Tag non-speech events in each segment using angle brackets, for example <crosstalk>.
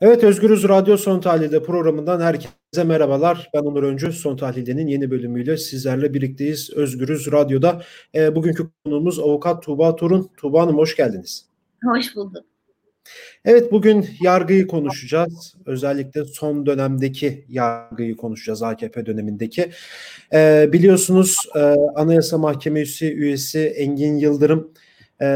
Evet Özgürüz Radyo Son Tahlil'de programından herkese merhabalar. Ben Onur Öncü. Son Tahlil'de'nin yeni bölümüyle sizlerle birlikteyiz. Özgürüz Radyo'da. E, bugünkü konuğumuz avukat Tuğba Turun. Tuğba Hanım hoş geldiniz. Hoş bulduk. Evet bugün yargıyı konuşacağız. Özellikle son dönemdeki yargıyı konuşacağız AKP dönemindeki. E, biliyorsunuz e, Anayasa Mahkemesi üyesi Engin Yıldırım e,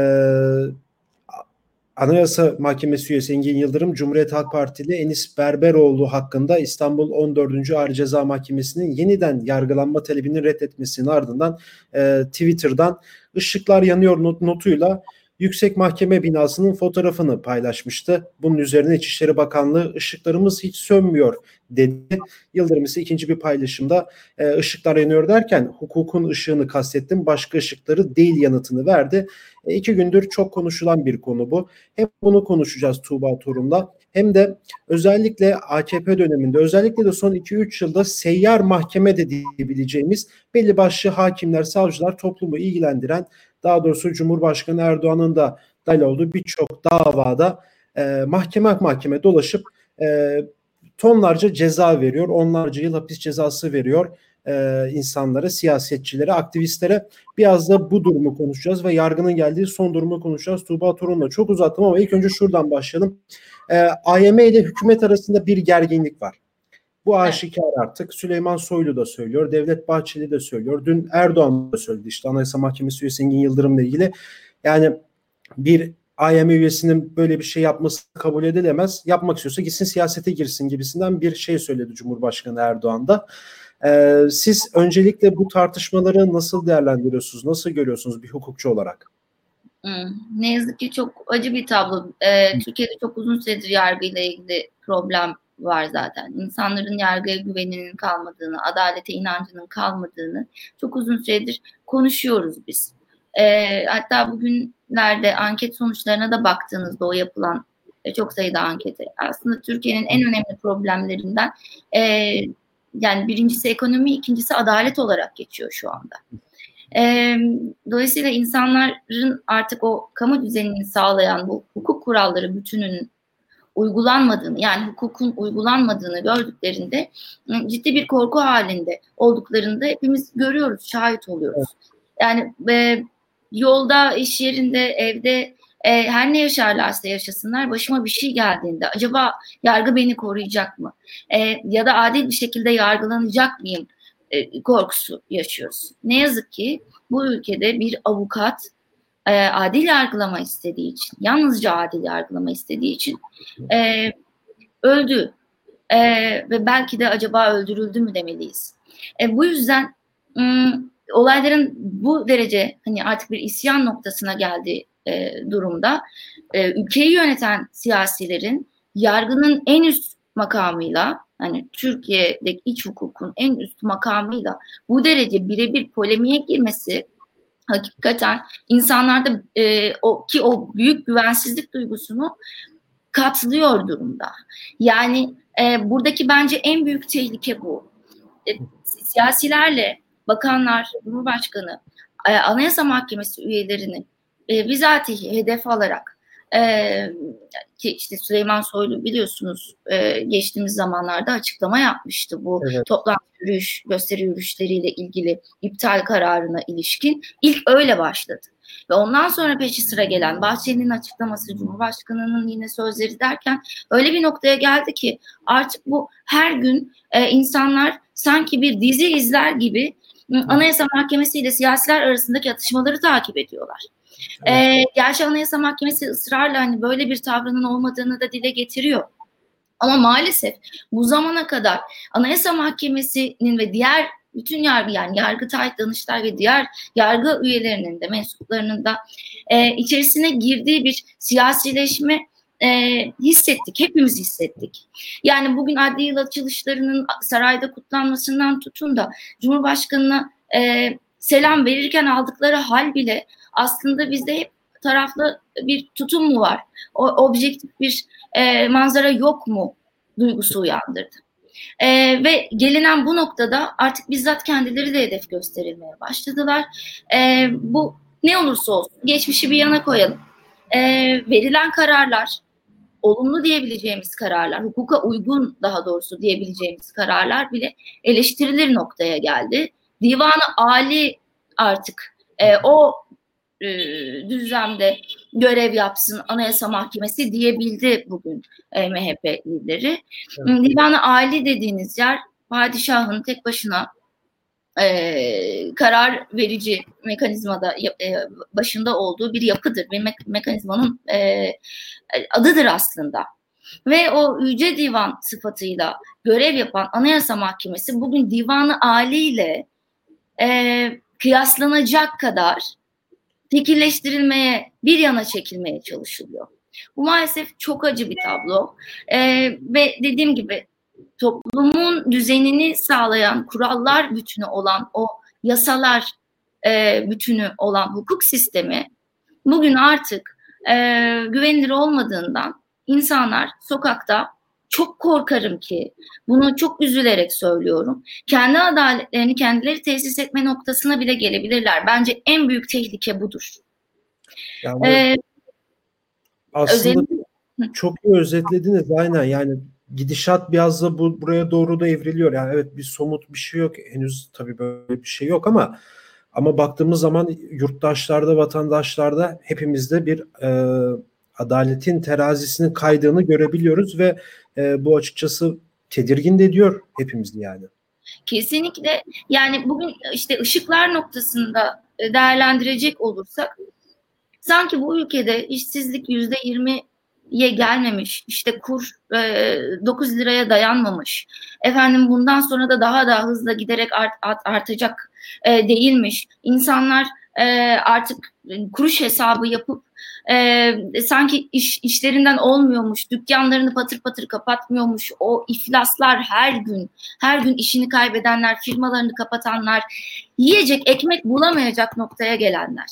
Anayasa Mahkemesi üyesi Engin Yıldırım, Cumhuriyet Halk Partili Enis Berberoğlu hakkında İstanbul 14. Ağır Ceza Mahkemesi'nin yeniden yargılanma talebini reddetmesinin ardından e, Twitter'dan ışıklar yanıyor not, notuyla Yüksek Mahkeme binasının fotoğrafını paylaşmıştı. Bunun üzerine İçişleri Bakanlığı ışıklarımız hiç sönmüyor dedi. Yıldırım ise ikinci bir paylaşımda e, ışıklar yanıyor derken hukukun ışığını kastettim başka ışıkları değil yanıtını verdi. E, iki gündür çok konuşulan bir konu bu. Hem bunu konuşacağız Tuğba Torun'la hem de özellikle AKP döneminde özellikle de son 2-3 yılda seyyar mahkeme de diyebileceğimiz belli başlı hakimler, savcılar toplumu ilgilendiren daha doğrusu Cumhurbaşkanı Erdoğan'ın da dahil olduğu birçok davada e, mahkeme mahkeme dolaşıp e, tonlarca ceza veriyor. Onlarca yıl hapis cezası veriyor e, insanlara, siyasetçilere, aktivistlere. Biraz da bu durumu konuşacağız ve yargının geldiği son durumu konuşacağız. Tuğba Torun'la çok uzattım ama ilk önce şuradan başlayalım. E, AYM ile hükümet arasında bir gerginlik var. Bu aşikar artık. Süleyman Soylu da söylüyor. Devlet Bahçeli de söylüyor. Dün Erdoğan da söyledi işte Anayasa Mahkemesi üyesi Engin Yıldırım'la ilgili. Yani bir AYM üyesinin böyle bir şey yapması kabul edilemez. Yapmak istiyorsa gitsin siyasete girsin gibisinden bir şey söyledi Cumhurbaşkanı Erdoğan da. Ee, siz öncelikle bu tartışmaları nasıl değerlendiriyorsunuz? Nasıl görüyorsunuz bir hukukçu olarak? Ne yazık ki çok acı bir tablo. Ee, Türkiye'de çok uzun süredir yargıyla ilgili problem var zaten. İnsanların yargıya güveninin kalmadığını, adalete inancının kalmadığını çok uzun süredir konuşuyoruz biz. E, hatta bugünlerde anket sonuçlarına da baktığınızda o yapılan e, çok sayıda ankete aslında Türkiye'nin en önemli problemlerinden e, yani birincisi ekonomi, ikincisi adalet olarak geçiyor şu anda. E, dolayısıyla insanların artık o kamu düzenini sağlayan bu hukuk kuralları bütününün uygulanmadığını yani hukukun uygulanmadığını gördüklerinde ciddi bir korku halinde olduklarında hepimiz görüyoruz, şahit oluyoruz. Yani e, yolda, iş yerinde, evde e, her ne yaşarlarsa yaşasınlar başıma bir şey geldiğinde acaba yargı beni koruyacak mı? E, ya da adil bir şekilde yargılanacak mıyım? E, korkusu yaşıyoruz. Ne yazık ki bu ülkede bir avukat e, adil yargılama istediği için, yalnızca adil yargılama istediği için e, öldü. E, ve belki de acaba öldürüldü mü demeliyiz. E, bu yüzden m, olayların bu derece hani artık bir isyan noktasına geldiği e, durumda e, ülkeyi yöneten siyasilerin yargının en üst makamıyla hani Türkiye'deki iç hukukun en üst makamıyla bu derece birebir polemiğe girmesi hakikaten insanlarda e, o ki o büyük güvensizlik duygusunu katlıyor durumda. Yani e, buradaki bence en büyük tehlike bu. E, siyasilerle bakanlar, Cumhurbaşkanı, e, Anayasa Mahkemesi üyelerini e, bizatihi hedef alarak e, ki işte Süleyman Soylu biliyorsunuz e, geçtiğimiz zamanlarda açıklama yapmıştı bu evet. toplantı yürüyüş, gösteri yürüyüşleriyle ilgili iptal kararına ilişkin. ilk öyle başladı. Ve ondan sonra peşi sıra gelen Bahçeli'nin açıklaması, Cumhurbaşkanı'nın yine sözleri derken öyle bir noktaya geldi ki artık bu her gün e, insanlar sanki bir dizi izler gibi Anayasa Mahkemesi ile siyasiler arasındaki atışmaları takip ediyorlar. Evet. Ee, gerçi Anayasa Mahkemesi ısrarla hani böyle bir tavrının olmadığını da dile getiriyor. Ama maalesef bu zamana kadar Anayasa Mahkemesi'nin ve diğer bütün yargı yani Yargıtay, Danıştay ve diğer yargı üyelerinin de mensuplarının da e, içerisine girdiği bir siyasileşme e, hissettik. Hepimiz hissettik. Yani bugün adli yıl açılışlarının sarayda kutlanmasından tutun da Cumhurbaşkanı'na e, selam verirken aldıkları hal bile aslında bizde hep taraflı bir tutum mu var? O, objektif bir e, manzara yok mu duygusu uyandırdı. E, ve gelinen bu noktada artık bizzat kendileri de hedef gösterilmeye başladılar. E, bu ne olursa olsun geçmişi bir yana koyalım. E, verilen kararlar olumlu diyebileceğimiz kararlar, hukuka uygun daha doğrusu diyebileceğimiz kararlar bile eleştirilir noktaya geldi. Divanı Ali artık e, o e, düzlemde görev yapsın Anayasa Mahkemesi diyebildi bugün e, MHP lideri. Evet. Divanı Ali dediğiniz yer padişahın tek başına e, karar verici mekanizmada e, başında olduğu bir yapıdır. Bir me- mekanizmanın e, adıdır aslında. Ve o Yüce Divan sıfatıyla görev yapan Anayasa Mahkemesi bugün Divanı Ali ile e, kıyaslanacak kadar tekilleştirilmeye, bir yana çekilmeye çalışılıyor. Bu maalesef çok acı bir tablo. E, ve dediğim gibi toplumun düzenini sağlayan kurallar bütünü olan o yasalar e, bütünü olan hukuk sistemi bugün artık e, güvenilir olmadığından insanlar sokakta çok korkarım ki bunu çok üzülerek söylüyorum. Kendi adaletlerini kendileri tesis etme noktasına bile gelebilirler. Bence en büyük tehlike budur. Yani ee, aslında özellikle... çok iyi özetlediniz aynen yani gidişat biraz da bu buraya doğru da evriliyor. Yani evet bir somut bir şey yok. Henüz tabii böyle bir şey yok ama ama baktığımız zaman yurttaşlarda, vatandaşlarda hepimizde bir e, adaletin terazisinin kaydığını görebiliyoruz ve e, bu açıkçası tedirgin de ediyor hepimizi yani. Kesinlikle. Yani bugün işte ışıklar noktasında değerlendirecek olursak sanki bu ülkede işsizlik yüzde yirmi ye gelmemiş. İşte kur e, 9 liraya dayanmamış. Efendim bundan sonra da daha da hızla giderek art, art, artacak e, değilmiş. İnsanlar e, artık kuruş hesabı yapıp e, sanki iş işlerinden olmuyormuş, dükkanlarını patır patır kapatmıyormuş. O iflaslar her gün, her gün işini kaybedenler, firmalarını kapatanlar, yiyecek ekmek bulamayacak noktaya gelenler.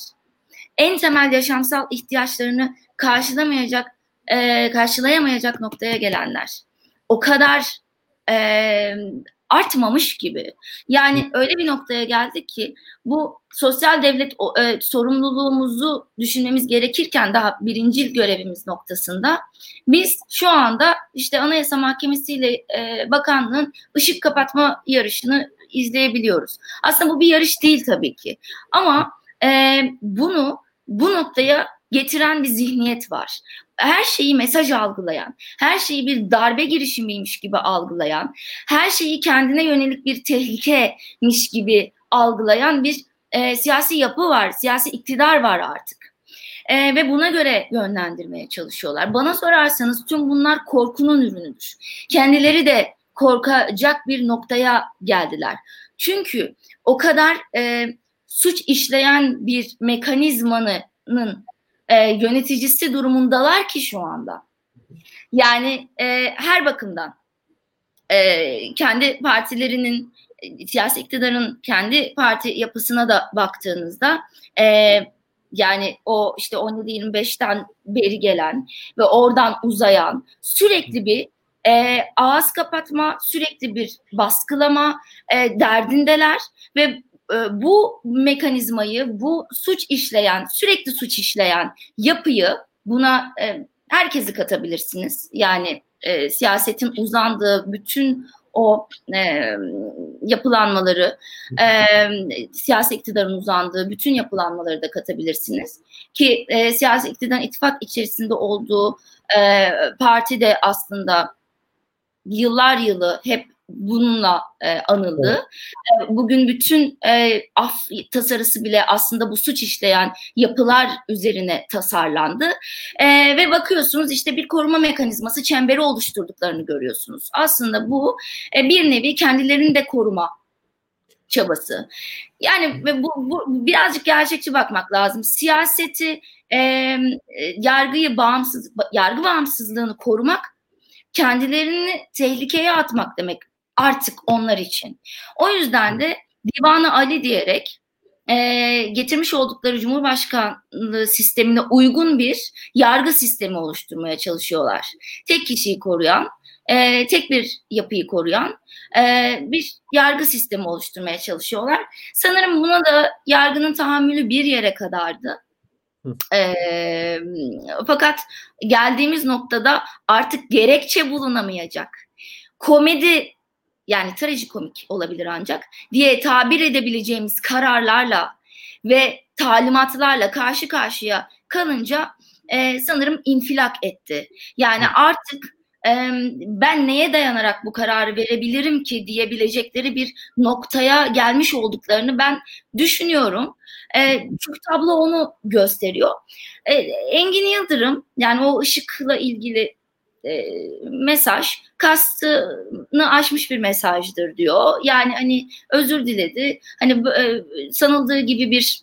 En temel yaşamsal ihtiyaçlarını karşılamayacak e, karşılayamayacak noktaya gelenler. O kadar e, artmamış gibi. Yani öyle bir noktaya geldik ki bu sosyal devlet e, sorumluluğumuzu düşünmemiz gerekirken daha birincil görevimiz noktasında biz şu anda işte Anayasa Mahkemesi ile e, bakanlığın ışık kapatma yarışını izleyebiliyoruz. Aslında bu bir yarış değil tabii ki. Ama e, bunu bu noktaya getiren bir zihniyet var. Her şeyi mesaj algılayan, her şeyi bir darbe girişimiymiş gibi algılayan, her şeyi kendine yönelik bir tehlikemiş gibi algılayan bir e, siyasi yapı var, siyasi iktidar var artık. E, ve buna göre yönlendirmeye çalışıyorlar. Bana sorarsanız tüm bunlar korkunun ürünüdür. Kendileri de korkacak bir noktaya geldiler. Çünkü o kadar e, suç işleyen bir mekanizmanın e, yöneticisi durumundalar ki şu anda. Yani e, her bakımdan e, kendi partilerinin e, siyasi iktidarın kendi parti yapısına da baktığınızda e, yani o işte 17-25'ten beri gelen ve oradan uzayan sürekli bir e, ağız kapatma, sürekli bir baskılama e, derdindeler ve bu mekanizmayı, bu suç işleyen, sürekli suç işleyen yapıyı buna e, herkesi katabilirsiniz. Yani e, siyasetin uzandığı bütün o e, yapılanmaları, e, siyasi iktidarın uzandığı bütün yapılanmaları da katabilirsiniz. Ki e, siyasi iktidarın ittifak içerisinde olduğu e, parti de aslında yıllar yılı hep bununla e, anıldı. Evet. E, bugün bütün e, af tasarısı bile aslında bu suç işleyen yapılar üzerine tasarlandı. E, ve bakıyorsunuz işte bir koruma mekanizması çemberi oluşturduklarını görüyorsunuz. Aslında bu e, bir nevi kendilerini de koruma çabası. Yani ve bu, bu birazcık gerçekçi bakmak lazım. Siyaseti, e, yargıyı bağımsız, yargı bağımsızlığını korumak kendilerini tehlikeye atmak demek artık onlar için. O yüzden de Divanı Ali diyerek e, getirmiş oldukları Cumhurbaşkanlığı sistemine uygun bir yargı sistemi oluşturmaya çalışıyorlar. Tek kişiyi koruyan, e, tek bir yapıyı koruyan e, bir yargı sistemi oluşturmaya çalışıyorlar. Sanırım buna da yargının tahammülü bir yere kadardı. E, fakat geldiğimiz noktada artık gerekçe bulunamayacak. Komedi yani trajikomik olabilir ancak diye tabir edebileceğimiz kararlarla ve talimatlarla karşı karşıya kalınca e, sanırım infilak etti. Yani artık e, ben neye dayanarak bu kararı verebilirim ki diyebilecekleri bir noktaya gelmiş olduklarını ben düşünüyorum. E, çünkü tablo onu gösteriyor. E, Engin Yıldırım yani o ışıkla ilgili e, mesaj kastını aşmış bir mesajdır diyor. Yani hani özür diledi. Hani e, sanıldığı gibi bir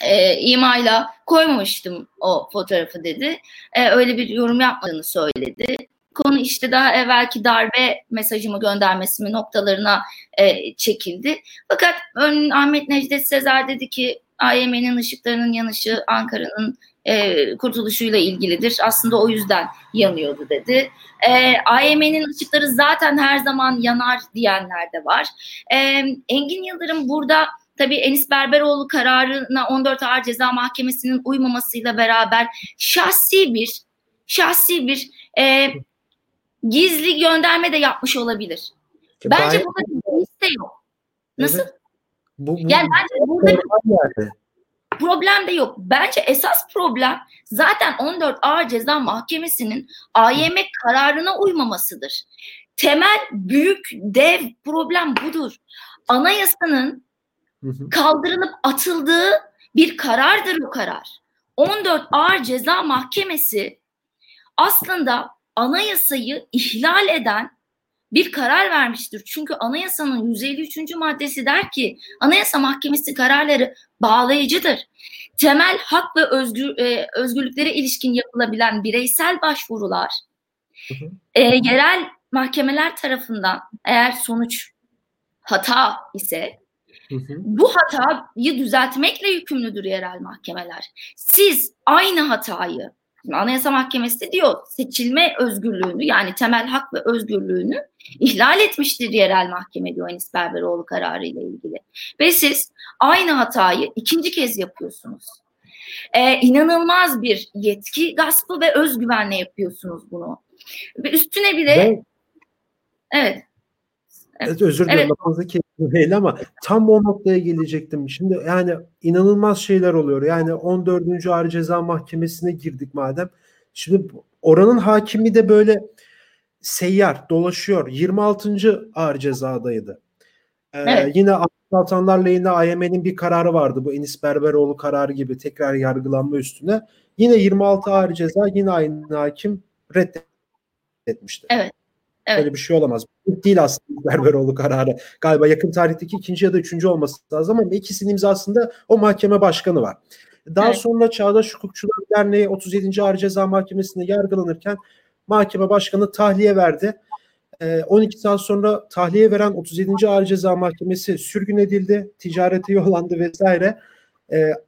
e, imayla koymamıştım o fotoğrafı dedi. E, öyle bir yorum yapmadığını söyledi. Konu işte daha evvelki darbe mesajımı göndermesimi noktalarına e, çekildi. Fakat ön Ahmet Necdet Sezer dedi ki AYM'nin ışıklarının yanışı Ankara'nın e, kurtuluşuyla ilgilidir. Aslında o yüzden yanıyordu dedi. E, AYM'nin ışıkları zaten her zaman yanar diyenler de var. E, Engin Yıldırım burada Tabii Enis Berberoğlu kararına 14 Ağır Ceza Mahkemesi'nin uymamasıyla beraber şahsi bir şahsi bir e, gizli gönderme de yapmış olabilir. Ki bence burada bir liste yok. Nasıl? Evet. Bu, bu, yani bence burada yani. Problem de yok. Bence esas problem zaten 14 Ağır Ceza Mahkemesi'nin AYM kararına uymamasıdır. Temel büyük dev problem budur. Anayasanın kaldırılıp atıldığı bir karardır bu karar. 14 Ağır Ceza Mahkemesi aslında anayasayı ihlal eden bir karar vermiştir. Çünkü anayasanın 153. maddesi der ki Anayasa Mahkemesi kararları bağlayıcıdır. Temel hak ve özgür, e, özgürlüklere ilişkin yapılabilen bireysel başvurular E, yerel mahkemeler tarafından eğer sonuç hata ise bu hatayı düzeltmekle yükümlüdür yerel mahkemeler. Siz aynı hatayı Anayasa Mahkemesi de diyor seçilme özgürlüğünü yani temel hak ve özgürlüğünü ihlal etmiştir yerel mahkeme diyor Enis Berberoğlu kararı ile ilgili. Ve siz aynı hatayı ikinci kez yapıyorsunuz. Ee, inanılmaz bir yetki gaspı ve özgüvenle yapıyorsunuz bunu. Ve üstüne bir de ben, evet Evet, özür dilerim evet. lafınızı kestim ama tam o noktaya gelecektim. Şimdi yani inanılmaz şeyler oluyor. Yani 14. Ağır Ceza Mahkemesi'ne girdik madem. Şimdi oranın hakimi de böyle seyyar dolaşıyor. 26. Ağır Ceza'daydı. Ee, evet. Yine Altanlar lehine AYM'nin bir kararı vardı. Bu Enis Berberoğlu kararı gibi tekrar yargılanma üstüne. Yine 26 ağır ceza yine aynı hakim reddetmişti. Evet. Evet. Böyle bir şey olamaz. Değil aslında Berberoğlu kararı. Galiba yakın tarihteki ikinci ya da üçüncü olması lazım ama ikisinin imzasında o mahkeme başkanı var. Daha evet. sonra Çağdaş Hukukçular Derneği 37. Ağır Ceza Mahkemesi'nde yargılanırken mahkeme başkanı tahliye verdi. 12 ee, saat sonra tahliye veren 37. Ağır Ceza Mahkemesi sürgün edildi. Ticarete yollandı vesaire.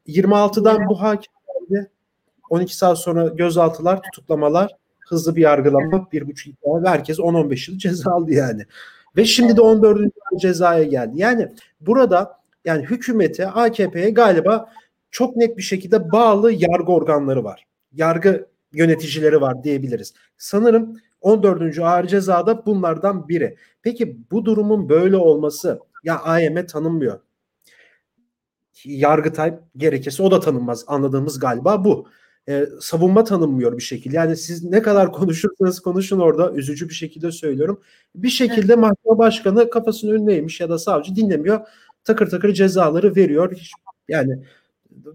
26'dan ee, bu hakim geldi. 12 saat sonra gözaltılar, tutuklamalar hızlı bir yargılama bir buçuk yıl herkes 10-15 yıl ceza aldı yani. Ve şimdi de 14. cezaya geldi. Yani burada yani hükümete AKP'ye galiba çok net bir şekilde bağlı yargı organları var. Yargı yöneticileri var diyebiliriz. Sanırım 14. ağır cezada bunlardan biri. Peki bu durumun böyle olması ya AYM tanınmıyor. Yargıtay gerekirse o da tanınmaz. Anladığımız galiba bu e, savunma tanınmıyor bir şekilde. Yani siz ne kadar <laughs> konuşursanız konuşun orada üzücü bir şekilde söylüyorum. Bir şekilde evet. mahkeme başkanı kafasının önündeymiş ya da savcı dinlemiyor. Takır takır cezaları veriyor. Hiç, yani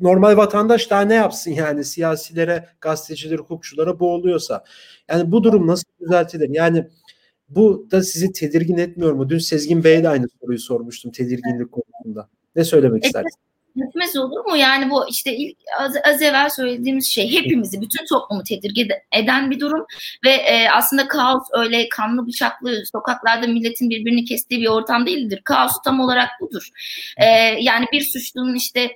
normal vatandaş daha ne yapsın yani siyasilere, gazetecilere, hukukçulara boğuluyorsa. Yani bu durum nasıl düzeltilir? Yani bu da sizi tedirgin etmiyor mu? Dün Sezgin Bey'e de aynı soruyu sormuştum tedirginlik konusunda. Ne söylemek evet. istersiniz? Etmez olur mu? Yani bu işte ilk, az, az evvel söylediğimiz şey hepimizi, bütün toplumu tedirgin eden bir durum ve e, aslında kaos öyle kanlı bıçaklı sokaklarda milletin birbirini kestiği bir ortam değildir. Kaos tam olarak budur. E, yani bir suçlunun işte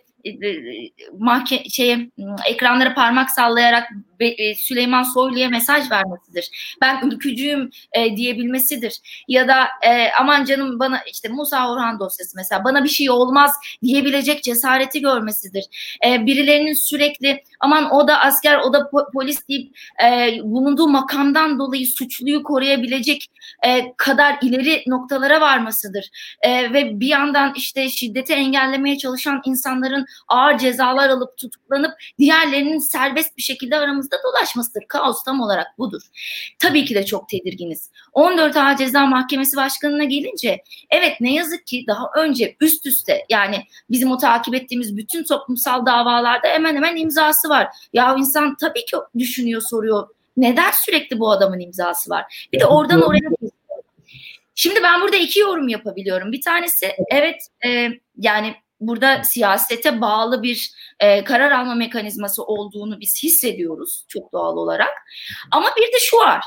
mahke şeye ekranlara parmak sallayarak e, Süleyman Soylu'ya mesaj vermesidir. Ben ülkücüyüm e, diyebilmesidir. Ya da e, aman canım bana işte Musa Orhan dosyası mesela bana bir şey olmaz diyebilecek cesareti görmesidir. E, birilerinin sürekli aman o da asker o da po- polis deyip e, bulunduğu makamdan dolayı suçluyu koruyabilecek e, kadar ileri noktalara varmasıdır. E, ve bir yandan işte şiddeti engellemeye çalışan insanların ağır cezalar alıp tutuklanıp diğerlerinin serbest bir şekilde aramızda dolaşmasıdır. Kaos tam olarak budur. Tabii ki de çok tedirginiz. 14 Ağır Ceza Mahkemesi Başkanı'na gelince evet ne yazık ki daha önce üst üste yani bizim o takip ettiğimiz bütün toplumsal davalarda hemen hemen imzası var. Ya insan tabii ki düşünüyor soruyor. Neden sürekli bu adamın imzası var? Bir de oradan oraya Şimdi ben burada iki yorum yapabiliyorum. Bir tanesi evet e, yani burada siyasete bağlı bir e, karar alma mekanizması olduğunu biz hissediyoruz çok doğal olarak. Ama bir de şu var.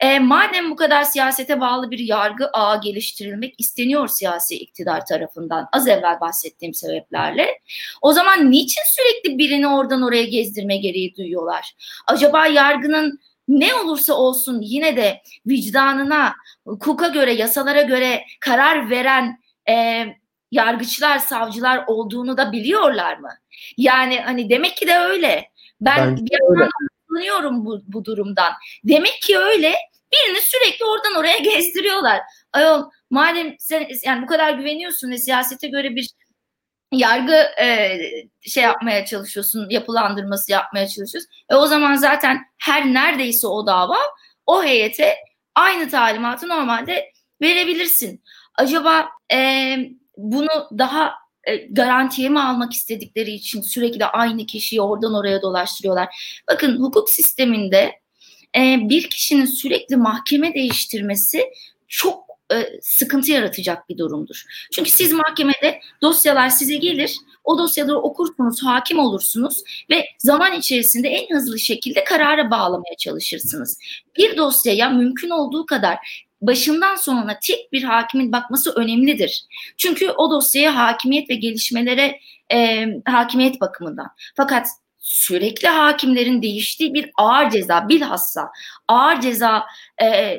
E, madem bu kadar siyasete bağlı bir yargı ağı geliştirilmek isteniyor siyasi iktidar tarafından az evvel bahsettiğim sebeplerle o zaman niçin sürekli birini oradan oraya gezdirme gereği duyuyorlar? Acaba yargının ne olursa olsun yine de vicdanına, hukuka göre, yasalara göre karar veren e, yargıçlar, savcılar olduğunu da biliyorlar mı? Yani hani demek ki de öyle. Ben Bence bir yandan bu, bu durumdan. Demek ki öyle. Birini sürekli oradan oraya <laughs> gezdiriyorlar. Ayol madem sen yani bu kadar güveniyorsun ve siyasete göre bir yargı e, şey yapmaya çalışıyorsun, yapılandırması yapmaya çalışıyorsun. E o zaman zaten her neredeyse o dava o heyete aynı talimatı normalde verebilirsin. Acaba e, bunu daha e, garantiye mi almak istedikleri için sürekli aynı kişiyi oradan oraya dolaştırıyorlar. Bakın hukuk sisteminde e, bir kişinin sürekli mahkeme değiştirmesi çok e, sıkıntı yaratacak bir durumdur. Çünkü siz mahkemede dosyalar size gelir, o dosyaları okursunuz, hakim olursunuz ve zaman içerisinde en hızlı şekilde karara bağlamaya çalışırsınız. Bir dosyaya mümkün olduğu kadar başından sonuna tek bir hakimin bakması önemlidir. Çünkü o dosyaya hakimiyet ve gelişmelere e, hakimiyet bakımından. Fakat sürekli hakimlerin değiştiği bir ağır ceza bilhassa ağır ceza e,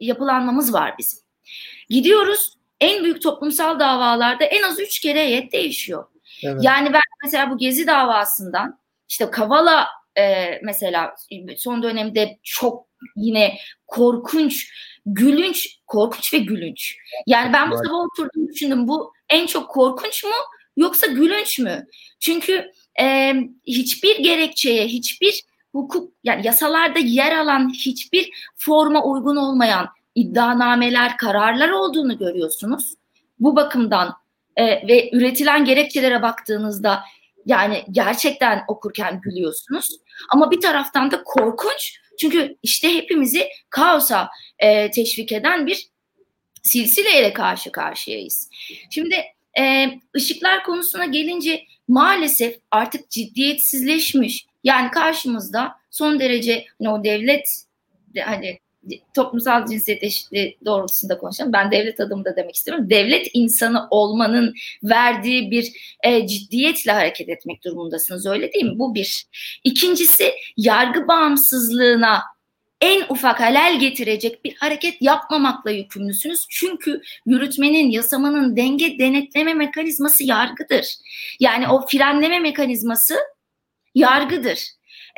yapılanmamız var bizim. Gidiyoruz en büyük toplumsal davalarda en az üç kere heyet değişiyor. Evet. Yani ben mesela bu Gezi davasından işte Kavala e, mesela son dönemde çok yine korkunç, gülünç, korkunç ve gülünç. Yani ben bu sabah oturdum düşündüm bu en çok korkunç mu yoksa gülünç mü? Çünkü e, hiçbir gerekçeye, hiçbir hukuk yani yasalarda yer alan hiçbir forma uygun olmayan iddianameler, kararlar olduğunu görüyorsunuz. Bu bakımdan e, ve üretilen gerekçelere baktığınızda yani gerçekten okurken gülüyorsunuz. Ama bir taraftan da korkunç çünkü işte hepimizi kaosa e, teşvik eden bir silsileyle karşı karşıyayız. Şimdi e, ışıklar konusuna gelince maalesef artık ciddiyetsizleşmiş. Yani karşımızda son derece hani o devlet hani toplumsal cinsiyet eşitliği doğrultusunda konuşalım. Ben devlet adımı da demek istiyorum. Devlet insanı olmanın verdiği bir e, ciddiyetle hareket etmek durumundasınız öyle değil mi? Bu bir. İkincisi yargı bağımsızlığına en ufak halel getirecek bir hareket yapmamakla yükümlüsünüz. Çünkü yürütmenin, yasamanın denge denetleme mekanizması yargıdır. Yani o frenleme mekanizması yargıdır.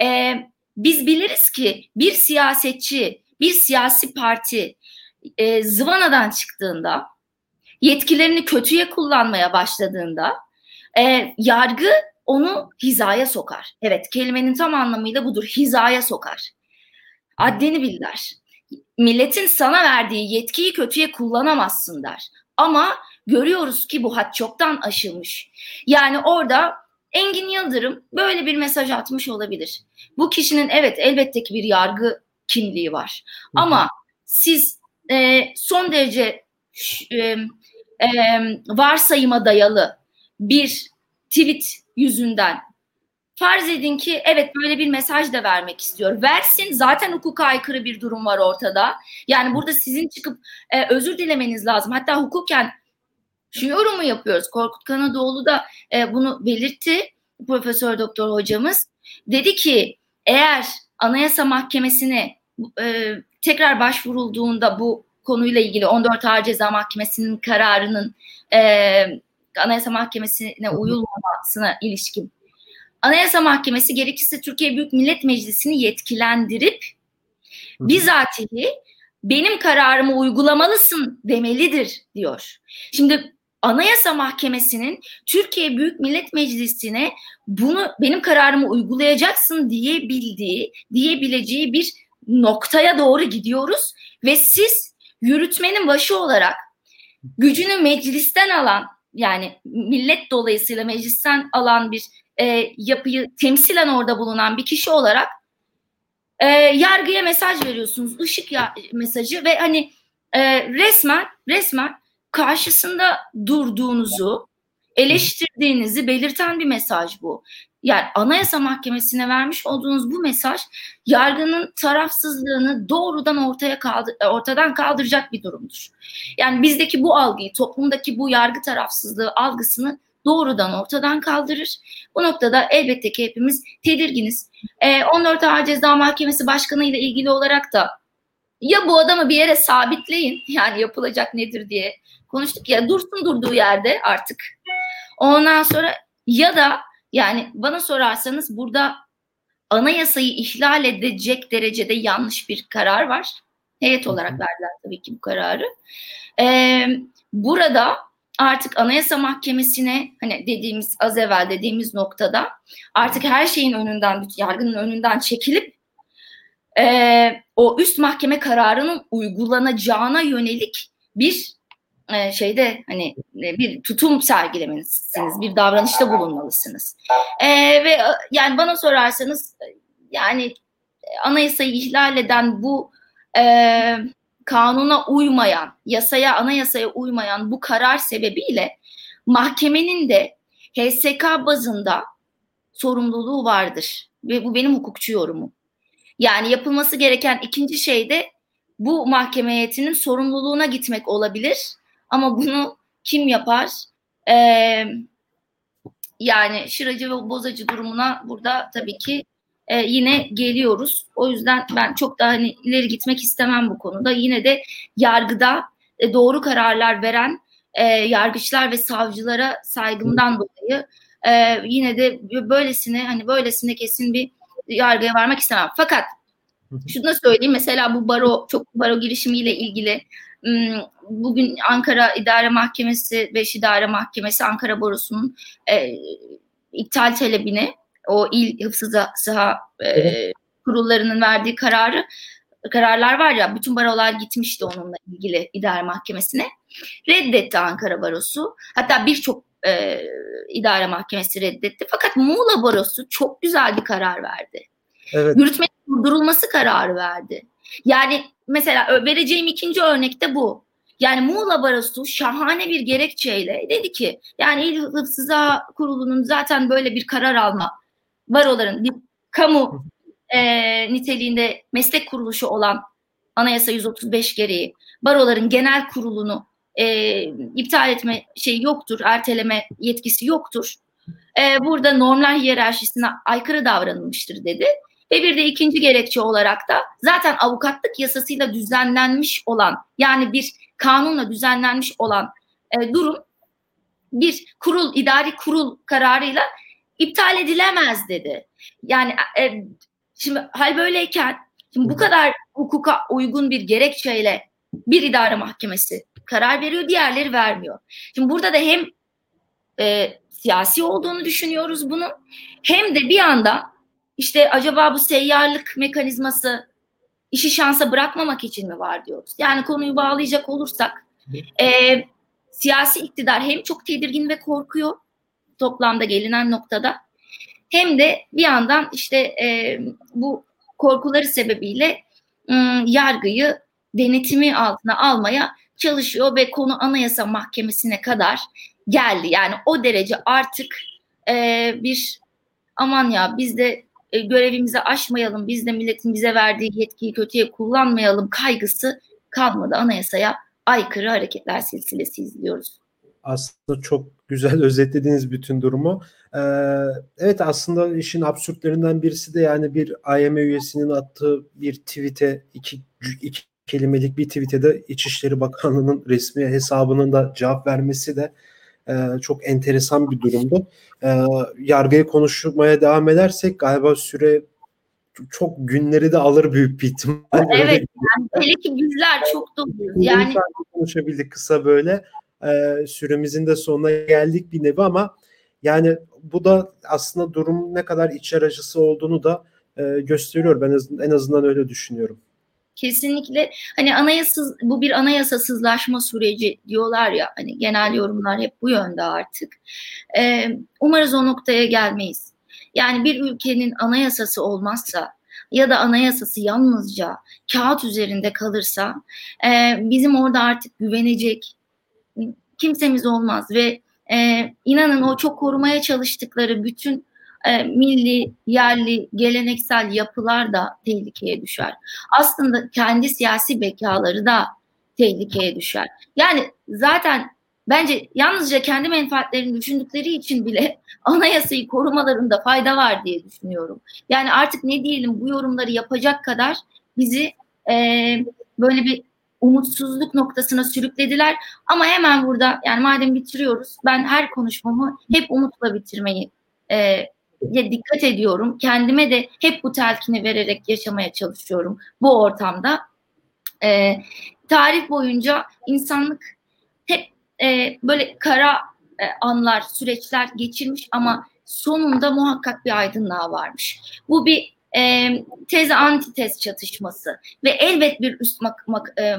Ee, biz biliriz ki bir siyasetçi bir siyasi parti e, zıvanadan çıktığında, yetkilerini kötüye kullanmaya başladığında e, yargı onu hizaya sokar. Evet kelimenin tam anlamıyla budur. Hizaya sokar. Addini bil der. Milletin sana verdiği yetkiyi kötüye kullanamazsın der. Ama görüyoruz ki bu hat çoktan aşılmış. Yani orada Engin Yıldırım böyle bir mesaj atmış olabilir. Bu kişinin evet elbette ki bir yargı kimliği var. Ama siz e, son derece e, e, varsayıma dayalı bir tweet yüzünden farz edin ki evet böyle bir mesaj da vermek istiyor. Versin zaten hukuka aykırı bir durum var ortada. Yani burada sizin çıkıp e, özür dilemeniz lazım. Hatta hukuken şu yorumu yapıyoruz. Korkut Kanadoğlu da e, bunu belirtti. Profesör Doktor hocamız dedi ki eğer Anayasa Mahkemesi'ne e, tekrar başvurulduğunda bu konuyla ilgili 14 Ağır Ceza Mahkemesi'nin kararının e, Anayasa Mahkemesi'ne uyulmamasına ilişkin Anayasa Mahkemesi gerekirse Türkiye Büyük Millet Meclisi'ni yetkilendirip bizatihi benim kararımı uygulamalısın demelidir diyor. Şimdi Anayasa Mahkemesi'nin Türkiye Büyük Millet Meclisi'ne bunu benim kararımı uygulayacaksın diyebildiği, diyebileceği bir noktaya doğru gidiyoruz ve siz yürütmenin başı olarak gücünü meclisten alan yani millet dolayısıyla meclisten alan bir e, yapıyı temsilen orada bulunan bir kişi olarak e, yargıya mesaj veriyorsunuz. ışık ya, mesajı ve hani e, resmen resmen karşısında durduğunuzu, eleştirdiğinizi belirten bir mesaj bu. Yani Anayasa Mahkemesi'ne vermiş olduğunuz bu mesaj yargının tarafsızlığını doğrudan ortaya kaldır, ortadan kaldıracak bir durumdur. Yani bizdeki bu algıyı, toplumdaki bu yargı tarafsızlığı algısını doğrudan ortadan kaldırır. Bu noktada elbette ki hepimiz tedirginiz. E, 14 Ağır Ceza Mahkemesi Başkanı ile ilgili olarak da ya bu adamı bir yere sabitleyin <laughs> yani yapılacak nedir diye konuştuk ya dursun durduğu yerde artık. Ondan sonra ya da yani bana sorarsanız burada anayasayı ihlal edecek derecede yanlış bir karar var. Heyet olarak verdiler tabii ki bu kararı. Ee, burada artık Anayasa Mahkemesi'ne hani dediğimiz az evvel dediğimiz noktada artık her şeyin önünden, yargının önünden çekilip e, o üst mahkeme kararının uygulanacağına yönelik bir e, şeyde hani e, bir tutum sergilemelisiniz, bir davranışta bulunmalısınız. E, ve e, yani bana sorarsanız yani anayasayı ihlal eden bu e, kanuna uymayan, yasaya, anayasaya uymayan bu karar sebebiyle mahkemenin de HSK bazında sorumluluğu vardır. Ve bu benim hukukçu yorumum. Yani yapılması gereken ikinci şey de bu mahkeme heyetinin sorumluluğuna gitmek olabilir. Ama bunu kim yapar? Ee, yani şıracı ve bozacı durumuna burada tabii ki e, yine geliyoruz. O yüzden ben çok daha hani ileri gitmek istemem bu konuda. Yine de yargıda e, doğru kararlar veren e, yargıçlar ve savcılara saygımdan dolayı e, yine de böylesine hani böylesine kesin bir yargıya varmak istemem. Fakat şunu da söyleyeyim mesela bu baro çok baro girişimiyle ilgili bugün Ankara İdare Mahkemesi, Beş İdare Mahkemesi Ankara Borusu'nun e, iptal talebini o il hıfzı sıha e, kurullarının verdiği kararı kararlar var ya bütün barolar gitmişti onunla ilgili idare mahkemesine. Reddetti Ankara Barosu. Hatta birçok e, idare mahkemesi reddetti. Fakat Muğla Barosu çok güzel bir karar verdi. Evet. Yürütmenin durdurulması kararı verdi. Yani mesela vereceğim ikinci örnek de bu. Yani Muğla Barosu şahane bir gerekçeyle dedi ki yani İl Hıfzıza Kurulu'nun zaten böyle bir karar alma baroların bir kamu e, niteliğinde meslek kuruluşu olan Anayasa 135 gereği baroların genel kurulunu e, iptal etme şey yoktur, erteleme yetkisi yoktur. E, burada normlar hiyerarşisine aykırı davranılmıştır dedi. Ve bir de ikinci gerekçe olarak da zaten avukatlık yasasıyla düzenlenmiş olan yani bir kanunla düzenlenmiş olan e, durum bir kurul, idari kurul kararıyla iptal edilemez dedi. Yani e, şimdi hal böyleyken şimdi bu kadar hukuka uygun bir gerekçeyle bir idare mahkemesi karar veriyor, diğerleri vermiyor. Şimdi burada da hem e, siyasi olduğunu düşünüyoruz bunun hem de bir anda işte acaba bu seyyarlık mekanizması işi şansa bırakmamak için mi var diyoruz. Yani konuyu bağlayacak olursak e, siyasi iktidar hem çok tedirgin ve korkuyor toplamda gelinen noktada hem de bir yandan işte e, bu korkuları sebebiyle e, yargıyı denetimi altına almaya çalışıyor ve konu Anayasa Mahkemesi'ne kadar geldi. Yani o derece artık e, bir aman ya biz de e, görevimizi aşmayalım, biz de milletin bize verdiği yetkiyi kötüye kullanmayalım kaygısı kalmadı. Anayasaya aykırı hareketler silsilesi izliyoruz. Aslında çok güzel <laughs> özetlediniz bütün durumu. Ee, evet aslında işin absürtlerinden birisi de yani bir IMF üyesinin attığı bir tweet'e iki, iki kelimelik bir tweet'e de İçişleri Bakanlığı'nın resmi hesabının da cevap vermesi de e, çok enteresan bir durumdu. E, yargıyı konuşmaya devam edersek galiba süre çok günleri de alır büyük bir ihtimal. Evet. Yani, hele ki bizler çok doluyuz. Yani konuşabildik kısa böyle. E, süremizin de sonuna geldik bir nevi ama yani bu da aslında durum ne kadar içer acısı olduğunu da e, gösteriyor. Ben en azından öyle düşünüyorum. Kesinlikle hani anayasız bu bir anayasasızlaşma süreci diyorlar ya hani genel yorumlar hep bu yönde artık. Ee, umarız o noktaya gelmeyiz. Yani bir ülkenin anayasası olmazsa ya da anayasası yalnızca kağıt üzerinde kalırsa e, bizim orada artık güvenecek kimsemiz olmaz ve e, inanın o çok korumaya çalıştıkları bütün e, milli, yerli, geleneksel yapılar da tehlikeye düşer. Aslında kendi siyasi bekaları da tehlikeye düşer. Yani zaten bence yalnızca kendi menfaatlerini düşündükleri için bile <laughs> anayasayı korumalarında fayda var diye düşünüyorum. Yani artık ne diyelim bu yorumları yapacak kadar bizi e, böyle bir umutsuzluk noktasına sürüklediler. Ama hemen burada yani madem bitiriyoruz ben her konuşmamı hep umutla bitirmeyi e, dikkat ediyorum. Kendime de hep bu telkini vererek yaşamaya çalışıyorum bu ortamda. E, tarih boyunca insanlık hep e, böyle kara e, anlar, süreçler geçirmiş ama sonunda muhakkak bir aydınlığa varmış. Bu bir e, tez antitez çatışması ve elbet bir üst mak, mak, e,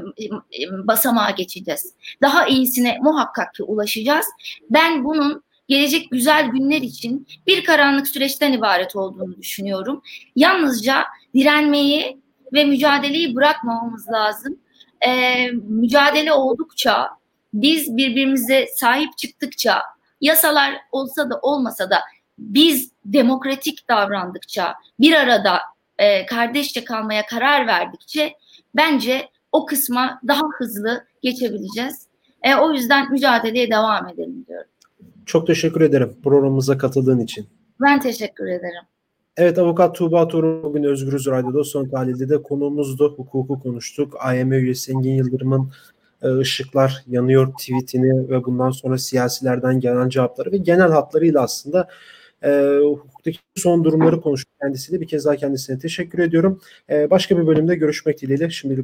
basamağa geçeceğiz. Daha iyisine muhakkak ki ulaşacağız. Ben bunun gelecek güzel günler için bir karanlık süreçten ibaret olduğunu düşünüyorum. Yalnızca direnmeyi ve mücadeleyi bırakmamamız lazım. Ee, mücadele oldukça, biz birbirimize sahip çıktıkça, yasalar olsa da olmasa da biz demokratik davrandıkça, bir arada e, kardeşçe kalmaya karar verdikçe bence o kısma daha hızlı geçebileceğiz. E, o yüzden mücadeleye devam edelim diyorum. Çok teşekkür ederim programımıza katıldığın için. Ben teşekkür ederim. Evet avukat Tuğba Torun bugün Özgürüz Radyo'da son tahlilde de konuğumuzdu. Hukuku konuştuk. AYM üyesi Engin Yıldırım'ın e, ışıklar yanıyor tweetini ve bundan sonra siyasilerden gelen cevapları ve genel hatlarıyla aslında e, hukuktaki son durumları konuştuk kendisiyle. Bir kez daha kendisine teşekkür ediyorum. E, başka bir bölümde görüşmek dileğiyle. Şimdilik